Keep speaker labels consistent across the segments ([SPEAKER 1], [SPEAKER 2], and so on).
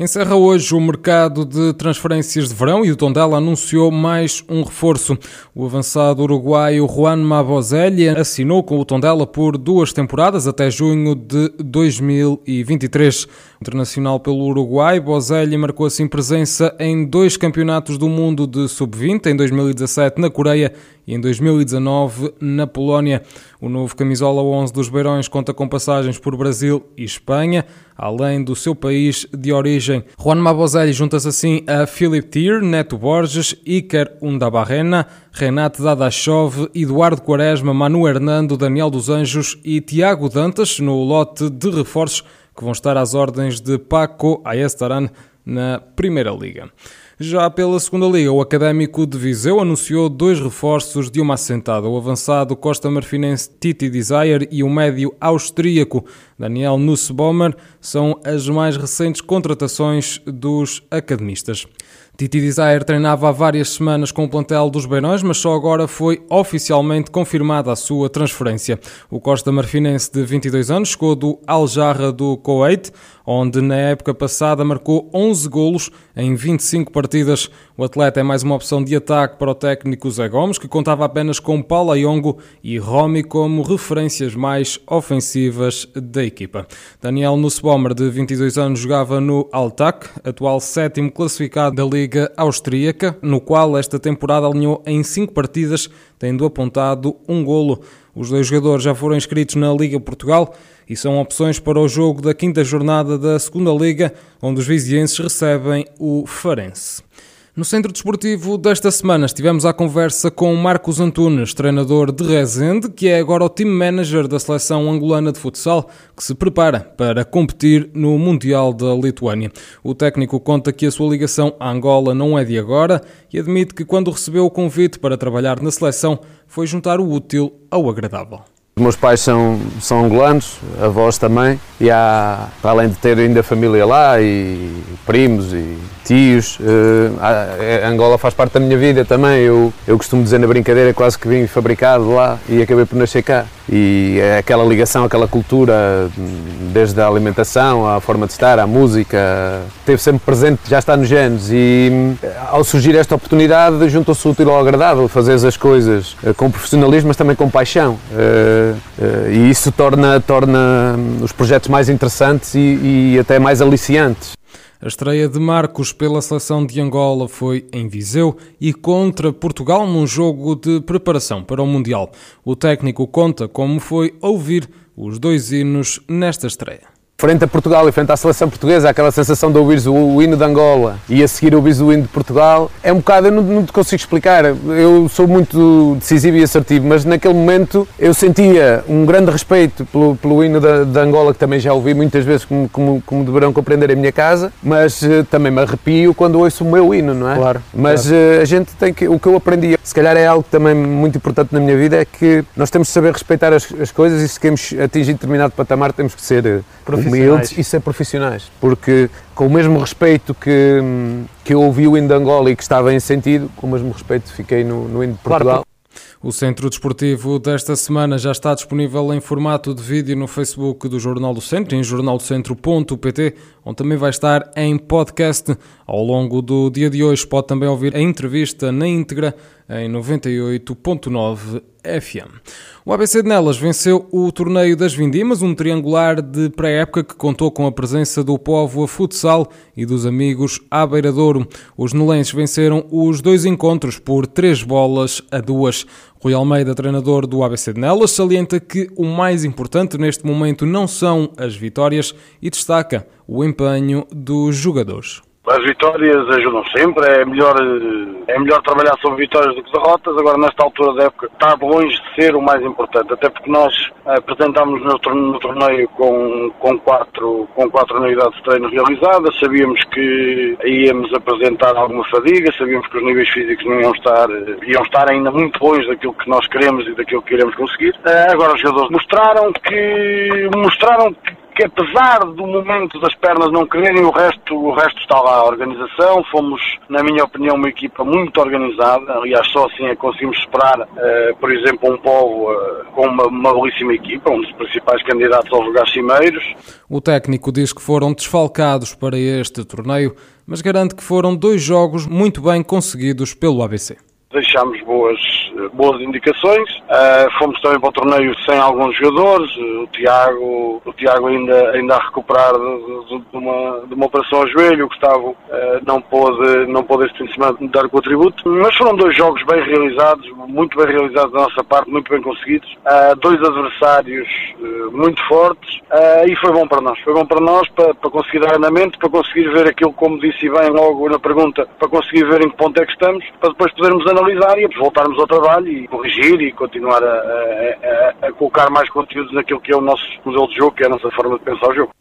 [SPEAKER 1] Encerra hoje o mercado de transferências de verão e o Tondela anunciou mais um reforço. O avançado uruguaio Juan Mabozelli assinou com o Tondela por duas temporadas até junho de 2023. Internacional pelo Uruguai, Bozelli marcou assim presença em dois campeonatos do mundo de sub-20, em 2017 na Coreia e em 2019 na Polónia. O novo camisola 11 dos Beirões conta com passagens por Brasil e Espanha, além do seu país de origem. Juan Mabozelli junta-se assim a Philip Thier, Neto Borges, Iker Undabarrena, Renato Dadashov, Eduardo Quaresma, Manu Hernando, Daniel dos Anjos e Tiago Dantas no lote de reforços que vão estar às ordens de Paco Ayestaran na Primeira Liga. Já pela segunda liga, o Académico de Viseu anunciou dois reforços de uma assentada. O avançado Costa Marfinense Titi Desire e o médio austríaco Daniel Nussbaumer são as mais recentes contratações dos academistas. Titi Desire treinava há várias semanas com o plantel dos Beirões, mas só agora foi oficialmente confirmada a sua transferência. O Costa Marfinense, de 22 anos, chegou do Al Jarra do Kuwait, onde na época passada marcou 11 golos em 25 partidas. O atleta é mais uma opção de ataque para o técnico Zé Gomes, que contava apenas com Paulo Ayongo e Romy como referências mais ofensivas da equipa. Daniel Nussbaumer, de 22 anos, jogava no Altac, atual sétimo classificado da Liga Austríaca, no qual esta temporada alinhou em cinco partidas, tendo apontado um golo. Os dois jogadores já foram inscritos na Liga Portugal e são opções para o jogo da quinta jornada da Segunda Liga, onde os vizienses recebem o Farense. No Centro Desportivo desta semana estivemos à conversa com Marcos Antunes, treinador de Rezende, que é agora o team manager da seleção angolana de futsal, que se prepara para competir no Mundial da Lituânia. O técnico conta que a sua ligação à Angola não é de agora e admite que quando recebeu o convite para trabalhar na seleção foi juntar o útil ao agradável.
[SPEAKER 2] Os meus pais são, são angolanos, avós também, e há, além de ter ainda família lá, e primos e tios, uh, Angola faz parte da minha vida também. Eu, eu costumo dizer na brincadeira quase que vim fabricado lá e acabei por nascer cá. E é aquela ligação, aquela cultura, desde a alimentação, à forma de estar, à música, esteve sempre presente, já está nos genes. E ao surgir esta oportunidade, juntou-se útil ao agradável, fazer as coisas eh, com profissionalismo, mas também com paixão. Eh, eh, e isso torna, torna os projetos mais interessantes e, e até mais aliciantes.
[SPEAKER 1] A estreia de Marcos pela seleção de Angola foi em Viseu e contra Portugal num jogo de preparação para o Mundial. O técnico conta como foi ouvir os dois hinos nesta estreia
[SPEAKER 2] frente a Portugal e frente à seleção portuguesa, aquela sensação de ouvir o, hino de Angola e a seguir ouvir o hino de Portugal, é um bocado, eu não, não te consigo explicar. Eu sou muito decisivo e assertivo, mas naquele momento eu sentia um grande respeito pelo, pelo hino de, de Angola, que também já ouvi muitas vezes, como, como, como deverão compreender em minha casa, mas uh, também me arrepio quando ouço o meu hino, não é?
[SPEAKER 1] Claro.
[SPEAKER 2] Mas
[SPEAKER 1] claro.
[SPEAKER 2] Uh, a gente tem que, o que eu aprendi, se calhar é algo também muito importante na minha vida, é que nós temos de saber respeitar as, as coisas e se queremos atingir determinado patamar temos que ser uh, humildes e ser profissionais, porque com o mesmo respeito que, que eu ouvi o hino de Angola e que estava em sentido, com o mesmo respeito fiquei no, no hino de Portugal. Claro.
[SPEAKER 1] O Centro Desportivo desta semana já está disponível em formato de vídeo no Facebook do Jornal do Centro, em jornaldocentro.pt, onde também vai estar em podcast. Ao longo do dia de hoje pode também ouvir a entrevista na íntegra em 98.9 FM. O ABC de Nelas venceu o Torneio das Vindimas, um triangular de pré-época que contou com a presença do Povo a Futsal e dos amigos à Beiradouro. Os nelenses venceram os dois encontros por três bolas a duas. Rui Almeida, treinador do ABC de Nelas, salienta que o mais importante neste momento não são as vitórias e destaca o empenho dos jogadores.
[SPEAKER 3] As vitórias ajudam sempre, é melhor, é melhor trabalhar sobre vitórias do que derrotas. Agora, nesta altura da época, está longe de ser o mais importante, até porque nós apresentámos no torneio com, com, quatro, com quatro unidades de treino realizadas, sabíamos que íamos apresentar alguma fadiga, sabíamos que os níveis físicos não iam estar, iam estar ainda muito longe daquilo que nós queremos e daquilo que queremos conseguir. Agora, os jogadores mostraram que, mostraram que que apesar do momento das pernas não quererem, o resto, o resto está lá. A organização, fomos, na minha opinião, uma equipa muito organizada. Aliás, só assim é que conseguimos superar, uh, por exemplo, um povo uh, com uma, uma belíssima equipa, um dos principais candidatos aos lugares cimeiros.
[SPEAKER 1] O técnico diz que foram desfalcados para este torneio, mas garante que foram dois jogos muito bem conseguidos pelo ABC
[SPEAKER 3] deixámos boas, boas indicações. Uh, fomos também para o torneio sem alguns jogadores. O Tiago, o Tiago ainda, ainda a recuperar de, de, de, uma, de uma operação ao joelho. O Gustavo uh, não pôde, não pôde este fim de semana dar contributo. Mas foram dois jogos bem realizados, muito bem realizados da nossa parte, muito bem conseguidos. Uh, dois adversários muito fortes e foi bom para nós. Foi bom para nós para, para conseguir dar andamento, para conseguir ver aquilo, como disse bem logo na pergunta, para conseguir ver em que ponto é que estamos, para depois podermos analisar e voltarmos ao trabalho e corrigir e continuar a, a, a, colocar mais conteúdos naquilo que é o nosso modelo de jogo, que é a nossa forma de pensar o jogo.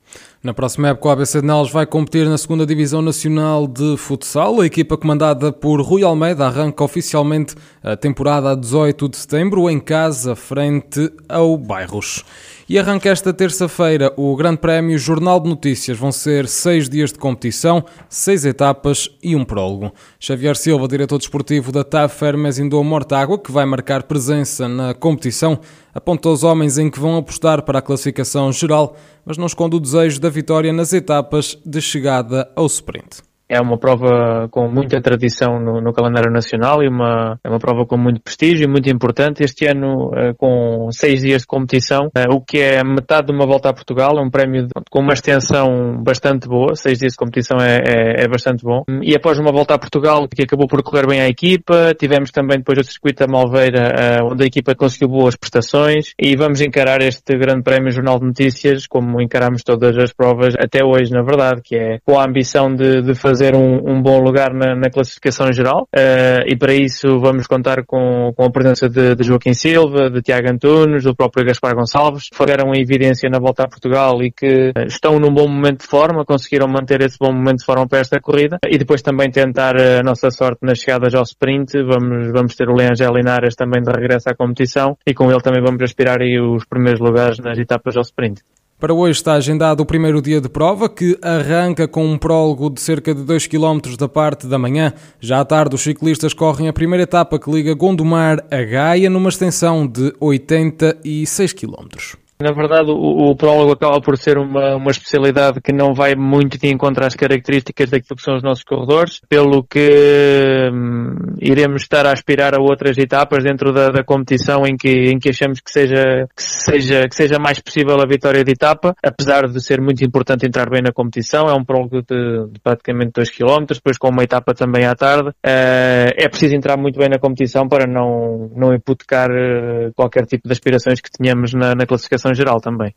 [SPEAKER 1] Na próxima época, o ABC de Neles vai competir na 2 Divisão Nacional de Futsal. A equipa comandada por Rui Almeida arranca oficialmente a temporada a 18 de setembro, em casa, frente ao Bairros. E arranca esta terça-feira o Grande Prémio Jornal de Notícias. Vão ser seis dias de competição, seis etapas e um prólogo. Xavier Silva, diretor desportivo da TAF Hermes Indô Mortágua, que vai marcar presença na competição, aponta os homens em que vão apostar para a classificação geral, mas não esconde o desejo da vitória nas etapas de chegada ao sprint
[SPEAKER 4] é uma prova com muita tradição no, no, calendário nacional e uma, é uma prova com muito prestígio e muito importante. Este ano, uh, com seis dias de competição, uh, o que é metade de uma volta a Portugal, é um prémio de, com uma extensão bastante boa. Seis dias de competição é, é, é, bastante bom. E após uma volta a Portugal, que acabou por correr bem à equipa, tivemos também depois o circuito da Malveira, uh, onde a equipa conseguiu boas prestações e vamos encarar este grande prémio Jornal de Notícias como encaramos todas as provas até hoje, na verdade, que é com a ambição de, de fazer fazer um, um bom lugar na, na classificação geral uh, e para isso vamos contar com, com a presença de, de, Joaquim Silva, de Tiago Antunes, do próprio Gaspar Gonçalves, que foram em evidência na volta a Portugal e que eh, estão num bom momento de forma, conseguiram manter esse bom momento de forma para esta corrida e depois também tentar a nossa sorte nas chegadas ao sprint. Vamos, vamos ter o Leangel Linares também de regresso à competição e com ele também vamos aspirar aí os primeiros lugares nas etapas ao sprint.
[SPEAKER 1] Para hoje está agendado o primeiro dia de prova, que arranca com um prólogo de cerca de 2 km da parte da manhã. Já à tarde, os ciclistas correm a primeira etapa que liga Gondomar a Gaia, numa extensão de 86 km.
[SPEAKER 4] Na verdade, o, o, prólogo acaba por ser uma, uma especialidade que não vai muito de encontro às características daquilo que são os nossos corredores, pelo que hum, iremos estar a aspirar a outras etapas dentro da, da competição em que, em que achamos que seja, que, seja, que seja mais possível a vitória de etapa, apesar de ser muito importante entrar bem na competição. É um prólogo de, de praticamente 2 km, depois com uma etapa também à tarde. Uh, é preciso entrar muito bem na competição para não, não hipotecar uh, qualquer tipo de aspirações que tenhamos na, na classificação geral também.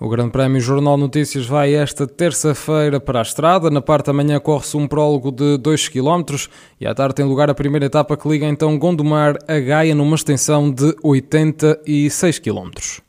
[SPEAKER 1] O Grande Prémio Jornal Notícias vai esta terça-feira para a estrada. Na parte da manhã corre-se um prólogo de 2 km e à tarde tem lugar a primeira etapa que liga então Gondomar a Gaia numa extensão de 86 km.